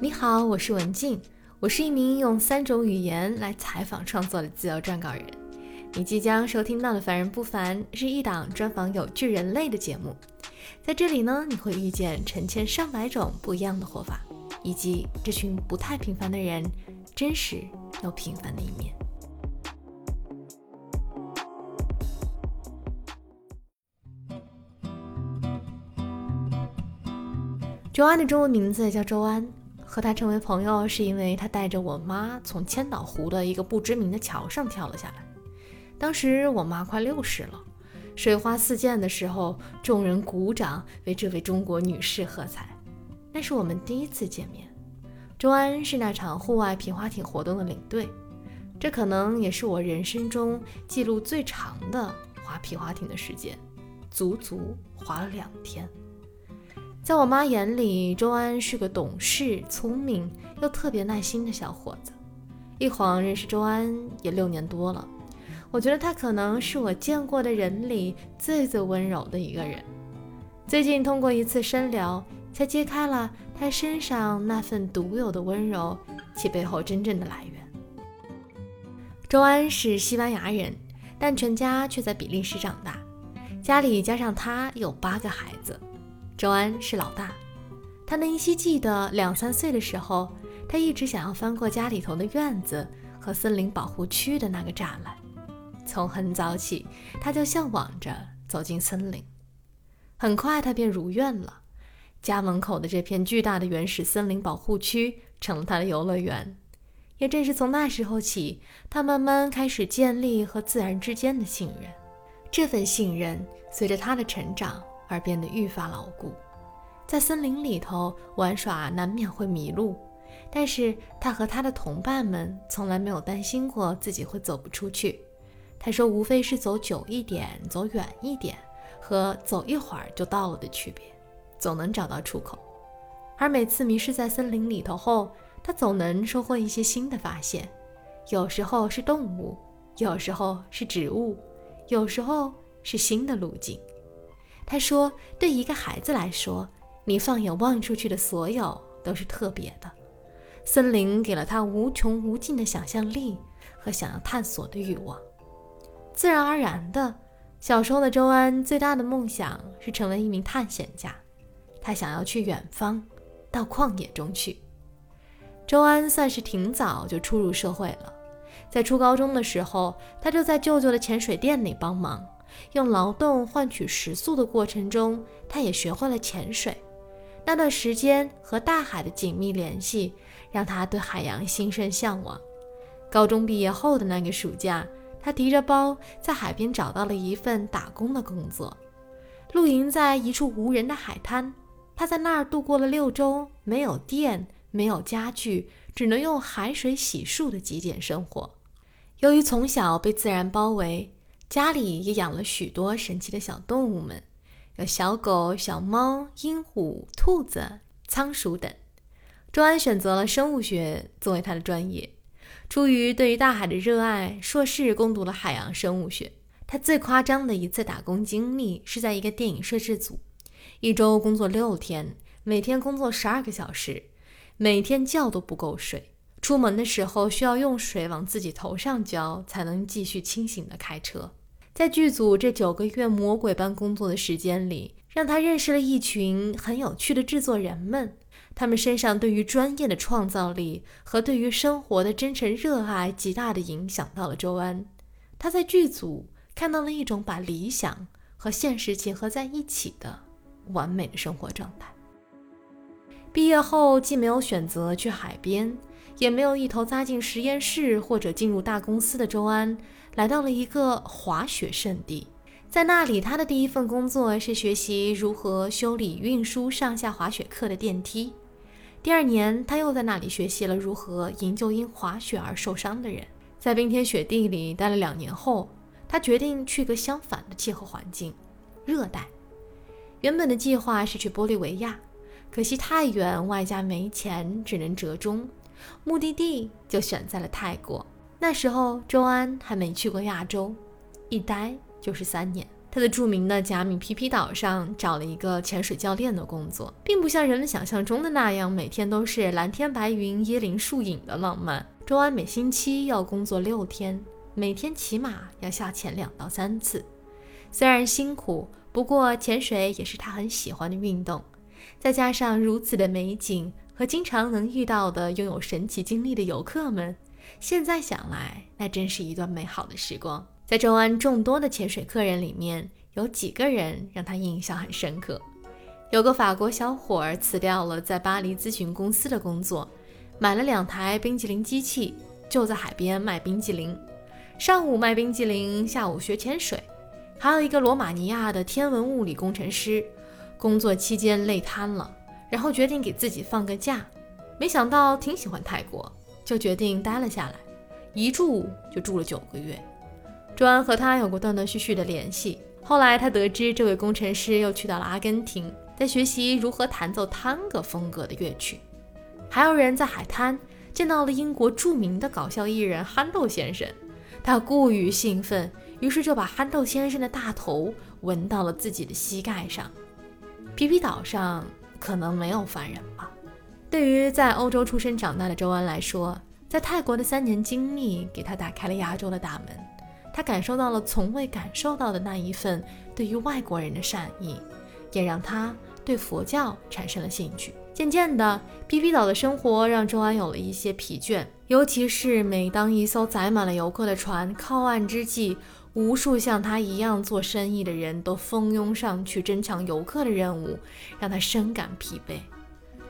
你好，我是文静，我是一名用三种语言来采访创作的自由撰稿人。你即将收听到的《凡人不凡》是一档专访有趣人类的节目，在这里呢，你会遇见成千上百种不一样的活法，以及这群不太平凡的人真实又平凡的一面。周安的中文名字叫周安，和他成为朋友是因为他带着我妈从千岛湖的一个不知名的桥上跳了下来。当时我妈快六十了，水花四溅的时候，众人鼓掌为这位中国女士喝彩。那是我们第一次见面。周安是那场户外皮划艇活动的领队，这可能也是我人生中记录最长的划皮划艇的时间，足足划了两天。在我妈眼里，周安是个懂事、聪明又特别耐心的小伙子。一晃认识周安也六年多了，我觉得他可能是我见过的人里最最温柔的一个人。最近通过一次深聊，才揭开了他身上那份独有的温柔，其背后真正的来源。周安是西班牙人，但全家却在比利时长大，家里加上他有八个孩子。周安是老大，他能依稀记得两三岁的时候，他一直想要翻过家里头的院子和森林保护区的那个栅栏。从很早起，他就向往着走进森林。很快，他便如愿了，家门口的这片巨大的原始森林保护区成了他的游乐园。也正是从那时候起，他慢慢开始建立和自然之间的信任。这份信任随着他的成长。而变得愈发牢固。在森林里头玩耍，难免会迷路，但是他和他的同伴们从来没有担心过自己会走不出去。他说，无非是走久一点、走远一点和走一会儿就到了的区别，总能找到出口。而每次迷失在森林里头后，他总能收获一些新的发现，有时候是动物，有时候是植物，有时候是新的路径。他说：“对一个孩子来说，你放眼望出去的所有都是特别的。森林给了他无穷无尽的想象力和想要探索的欲望。自然而然的，小时候的周安最大的梦想是成为一名探险家。他想要去远方，到旷野中去。周安算是挺早就初入社会了，在初高中的时候，他就在舅舅的潜水店里帮忙。”用劳动换取食宿的过程中，他也学会了潜水。那段时间和大海的紧密联系，让他对海洋心生向往。高中毕业后的那个暑假，他提着包在海边找到了一份打工的工作，露营在一处无人的海滩。他在那儿度过了六周没有电、没有家具，只能用海水洗漱的极简生活。由于从小被自然包围。家里也养了许多神奇的小动物们，有小狗、小猫、鹦鹉、兔子、仓鼠等。周安选择了生物学作为他的专业，出于对于大海的热爱，硕士攻读了海洋生物学。他最夸张的一次打工经历是在一个电影摄制组，一周工作六天，每天工作十二个小时，每天觉都不够睡。出门的时候需要用水往自己头上浇，才能继续清醒的开车。在剧组这九个月魔鬼般工作的时间里，让他认识了一群很有趣的制作人们。他们身上对于专业的创造力和对于生活的真诚热爱，极大的影响到了周安。他在剧组看到了一种把理想和现实结合在一起的完美的生活状态。毕业后，既没有选择去海边，也没有一头扎进实验室或者进入大公司的周安。来到了一个滑雪圣地，在那里，他的第一份工作是学习如何修理运输上下滑雪客的电梯。第二年，他又在那里学习了如何营救因滑雪而受伤的人。在冰天雪地里待了两年后，他决定去个相反的气候环境——热带。原本的计划是去玻利维亚，可惜太远，外加没钱，只能折中。目的地就选在了泰国。那时候，周安还没去过亚洲，一待就是三年。他在著名的贾米皮皮岛上找了一个潜水教练的工作，并不像人们想象中的那样，每天都是蓝天白云、椰林树影的浪漫。周安每星期要工作六天，每天起码要下潜两到三次。虽然辛苦，不过潜水也是他很喜欢的运动。再加上如此的美景和经常能遇到的拥有神奇经历的游客们，现在想来，那真是一段美好的时光。在周安众多的潜水客人里面，有几个人让他印象很深刻。有个法国小伙儿辞掉了在巴黎咨询公司的工作，买了两台冰淇淋机器，就在海边卖冰激凌。上午卖冰激凌，下午学潜水。还有一个罗马尼亚的天文物理工程师，工作期间累瘫了，然后决定给自己放个假。没想到挺喜欢泰国，就决定待了下来，一住就住了九个月。周安和他有过断断续续的联系。后来他得知这位工程师又去到了阿根廷，在学习如何弹奏探戈风格的乐曲。还有人在海滩见到了英国著名的搞笑艺人憨豆先生，他过于兴奋，于是就把憨豆先生的大头纹到了自己的膝盖上。皮皮岛上可能没有凡人吧？对于在欧洲出生长大的周安来说，在泰国的三年经历给他打开了亚洲的大门。他感受到了从未感受到的那一份对于外国人的善意，也让他对佛教产生了兴趣。渐渐的，皮皮岛的生活让周安有了一些疲倦，尤其是每当一艘载满了游客的船靠岸之际，无数像他一样做生意的人都蜂拥上去争抢游客的任务，让他深感疲惫。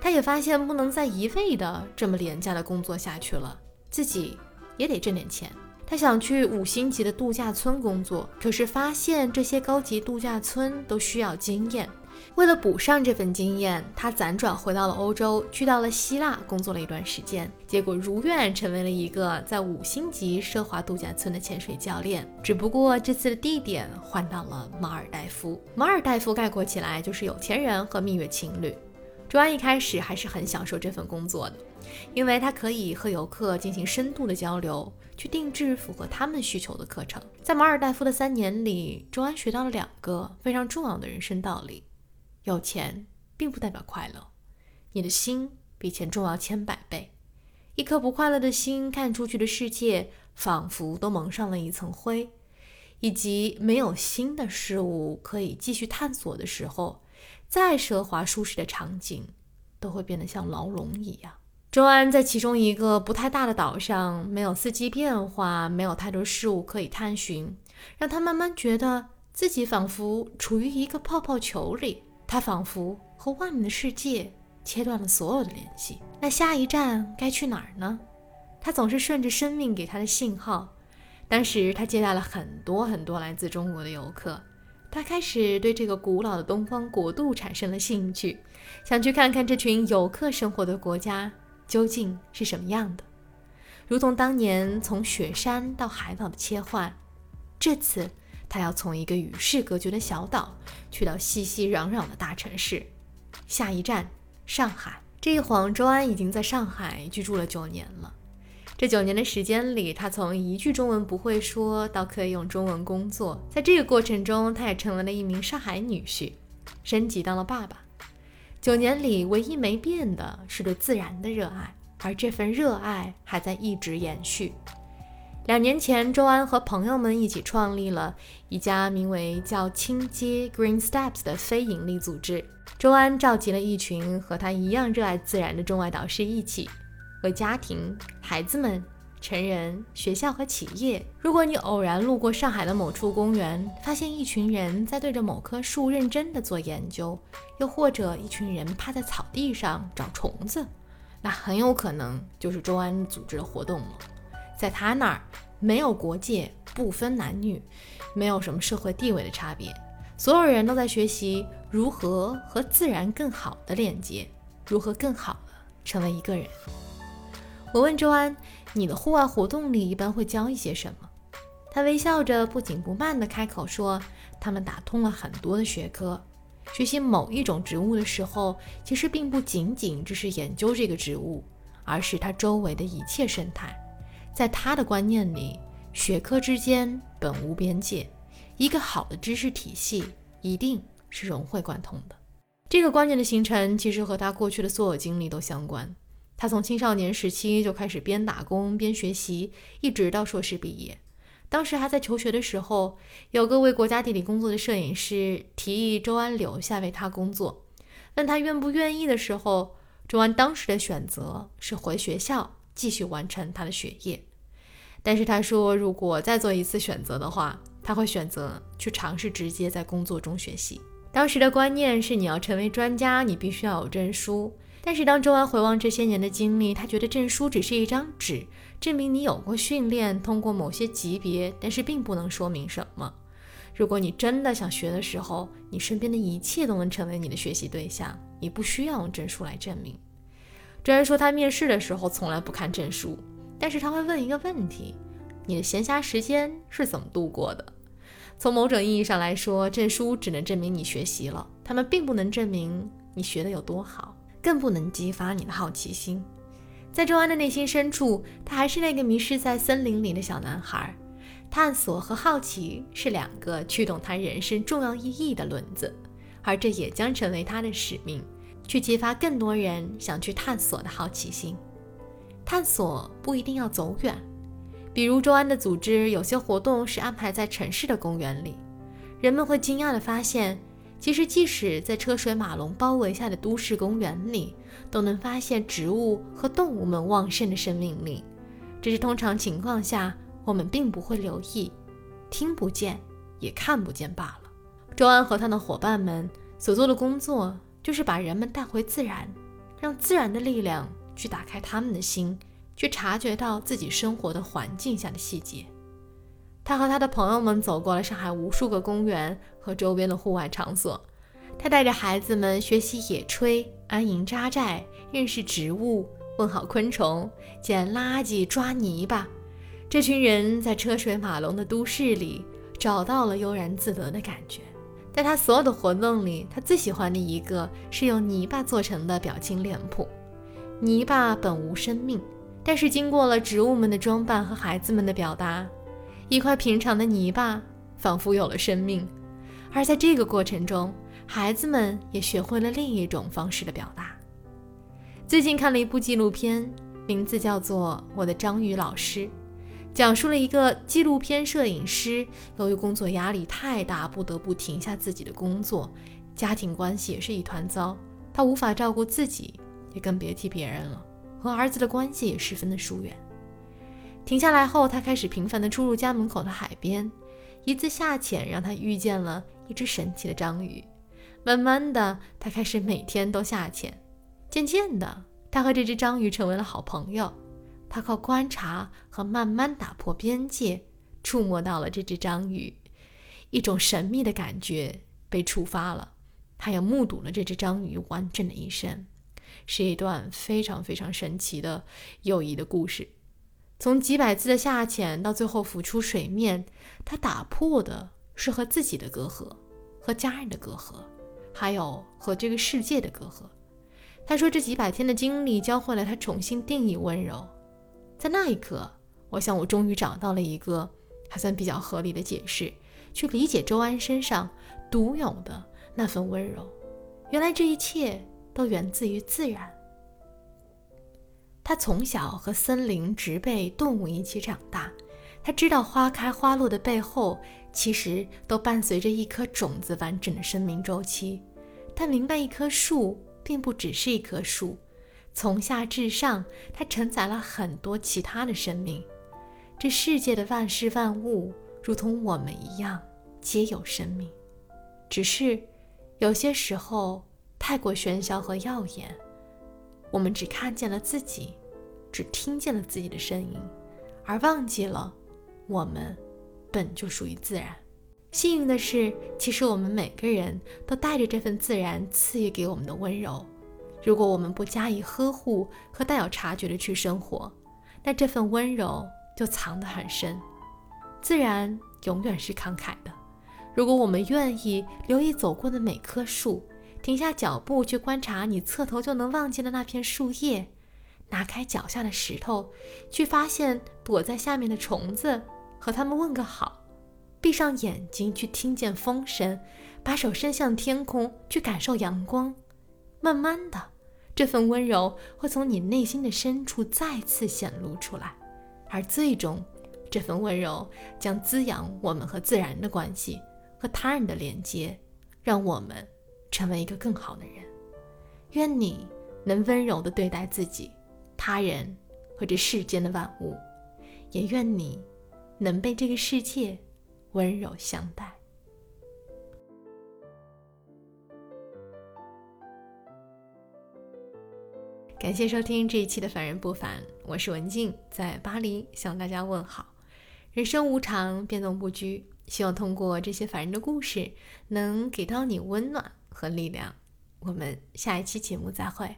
他也发现不能再一味的这么廉价的工作下去了，自己也得挣点钱。他想去五星级的度假村工作，可是发现这些高级度假村都需要经验。为了补上这份经验，他辗转回到了欧洲，去到了希腊工作了一段时间，结果如愿成为了一个在五星级奢华度假村的潜水教练。只不过这次的地点换到了马尔代夫。马尔代夫概括起来就是有钱人和蜜月情侣。卓安一开始还是很享受这份工作的。因为他可以和游客进行深度的交流，去定制符合他们需求的课程。在马尔代夫的三年里，周安学到了两个非常重要的人生道理：有钱并不代表快乐，你的心比钱重要千百倍。一颗不快乐的心，看出去的世界仿佛都蒙上了一层灰，以及没有新的事物可以继续探索的时候，再奢华舒适的场景都会变得像牢笼一样。周安在其中一个不太大的岛上，没有四季变化，没有太多事物可以探寻，让他慢慢觉得自己仿佛处于一个泡泡球里。他仿佛和外面的世界切断了所有的联系。那下一站该去哪儿呢？他总是顺着生命给他的信号。当时他接待了很多很多来自中国的游客，他开始对这个古老的东方国度产生了兴趣，想去看看这群游客生活的国家。究竟是什么样的？如同当年从雪山到海岛的切换，这次他要从一个与世隔绝的小岛去到熙熙攘攘的大城市。下一站，上海。这一晃，周安已经在上海居住了九年了。这九年的时间里，他从一句中文不会说到可以用中文工作，在这个过程中，他也成为了一名上海女婿，升级当了爸爸。九年里，唯一没变的是对自然的热爱，而这份热爱还在一直延续。两年前，周安和朋友们一起创立了一家名为“叫青街 Green Steps” 的非营利组织。周安召集了一群和他一样热爱自然的中外导师，一起为家庭、孩子们。成人、学校和企业。如果你偶然路过上海的某处公园，发现一群人在对着某棵树认真地做研究，又或者一群人趴在草地上找虫子，那很有可能就是周安组织的活动了。在他那儿，没有国界，不分男女，没有什么社会地位的差别，所有人都在学习如何和自然更好的连接，如何更好的成为一个人。我问周安。你的户外活动里一般会教一些什么？他微笑着，不紧不慢地开口说：“他们打通了很多的学科。学习某一种植物的时候，其实并不仅仅只是研究这个植物，而是它周围的一切生态。在他的观念里，学科之间本无边界，一个好的知识体系一定是融会贯通的。这个观念的形成，其实和他过去的所有经历都相关。他从青少年时期就开始边打工边学习，一直到硕士毕业。当时还在求学的时候，有个为国家地理工作的摄影师提议周安留下为他工作，问他愿不愿意的时候，周安当时的选择是回学校继续完成他的学业。但是他说，如果再做一次选择的话，他会选择去尝试直接在工作中学习。当时的观念是，你要成为专家，你必须要有证书。但是当周安回望这些年的经历，他觉得证书只是一张纸，证明你有过训练，通过某些级别，但是并不能说明什么。如果你真的想学的时候，你身边的一切都能成为你的学习对象，你不需要用证书来证明。周安说，他面试的时候从来不看证书，但是他会问一个问题：你的闲暇时间是怎么度过的？从某种意义上来说，证书只能证明你学习了，他们并不能证明你学的有多好。更不能激发你的好奇心。在周安的内心深处，他还是那个迷失在森林里的小男孩。探索和好奇是两个驱动他人生重要意义的轮子，而这也将成为他的使命，去激发更多人想去探索的好奇心。探索不一定要走远，比如周安的组织有些活动是安排在城市的公园里，人们会惊讶地发现。其实，即使在车水马龙包围下的都市公园里，都能发现植物和动物们旺盛的生命力。只是通常情况下，我们并不会留意，听不见，也看不见罢了。周安和他的伙伴们所做的工作，就是把人们带回自然，让自然的力量去打开他们的心，去察觉到自己生活的环境下的细节。他和他的朋友们走过了上海无数个公园和周边的户外场所。他带着孩子们学习野炊、安营扎寨、认识植物、问好昆虫、捡垃圾、抓泥巴。这群人在车水马龙的都市里找到了悠然自得的感觉。在他所有的活动里，他最喜欢的一个是用泥巴做成的表情脸谱。泥巴本无生命，但是经过了植物们的装扮和孩子们的表达。一块平常的泥巴仿佛有了生命，而在这个过程中，孩子们也学会了另一种方式的表达。最近看了一部纪录片，名字叫做《我的章鱼老师》，讲述了一个纪录片摄影师由于工作压力太大，不得不停下自己的工作，家庭关系也是一团糟，他无法照顾自己，也更别提别人了，和儿子的关系也十分的疏远。停下来后，他开始频繁地出入家门口的海边。一次下潜，让他遇见了一只神奇的章鱼。慢慢的，他开始每天都下潜。渐渐的，他和这只章鱼成为了好朋友。他靠观察和慢慢打破边界，触摸到了这只章鱼。一种神秘的感觉被触发了。他也目睹了这只章鱼完整的一生，是一段非常非常神奇的友谊的故事。从几百次的下潜到最后浮出水面，他打破的是和自己的隔阂，和家人的隔阂，还有和这个世界的隔阂。他说，这几百天的经历教会了他重新定义温柔。在那一刻，我想我终于找到了一个还算比较合理的解释，去理解周安身上独有的那份温柔。原来这一切都源自于自然。他从小和森林、植被、动物一起长大，他知道花开花落的背后，其实都伴随着一颗种子完整的生命周期。他明白，一棵树并不只是一棵树，从下至上，它承载了很多其他的生命。这世界的万事万物，如同我们一样，皆有生命，只是有些时候太过喧嚣和耀眼。我们只看见了自己，只听见了自己的声音，而忘记了我们本就属于自然。幸运的是，其实我们每个人都带着这份自然赐予给我们的温柔。如果我们不加以呵护和带有察觉的去生活，那这份温柔就藏得很深。自然永远是慷慨的。如果我们愿意留意走过的每棵树。停下脚步去观察你侧头就能望见的那片树叶，拿开脚下的石头，去发现躲在下面的虫子，和他们问个好，闭上眼睛去听见风声，把手伸向天空去感受阳光。慢慢的，这份温柔会从你内心的深处再次显露出来，而最终，这份温柔将滋养我们和自然的关系，和他人的连接，让我们成为一个更好的人。愿你能温柔的对待自己、他人和这世间的万物，也愿你能被这个世界。温柔相待。感谢收听这一期的《凡人不凡》，我是文静，在巴黎向大家问好。人生无常，变动不居，希望通过这些凡人的故事，能给到你温暖和力量。我们下一期节目再会。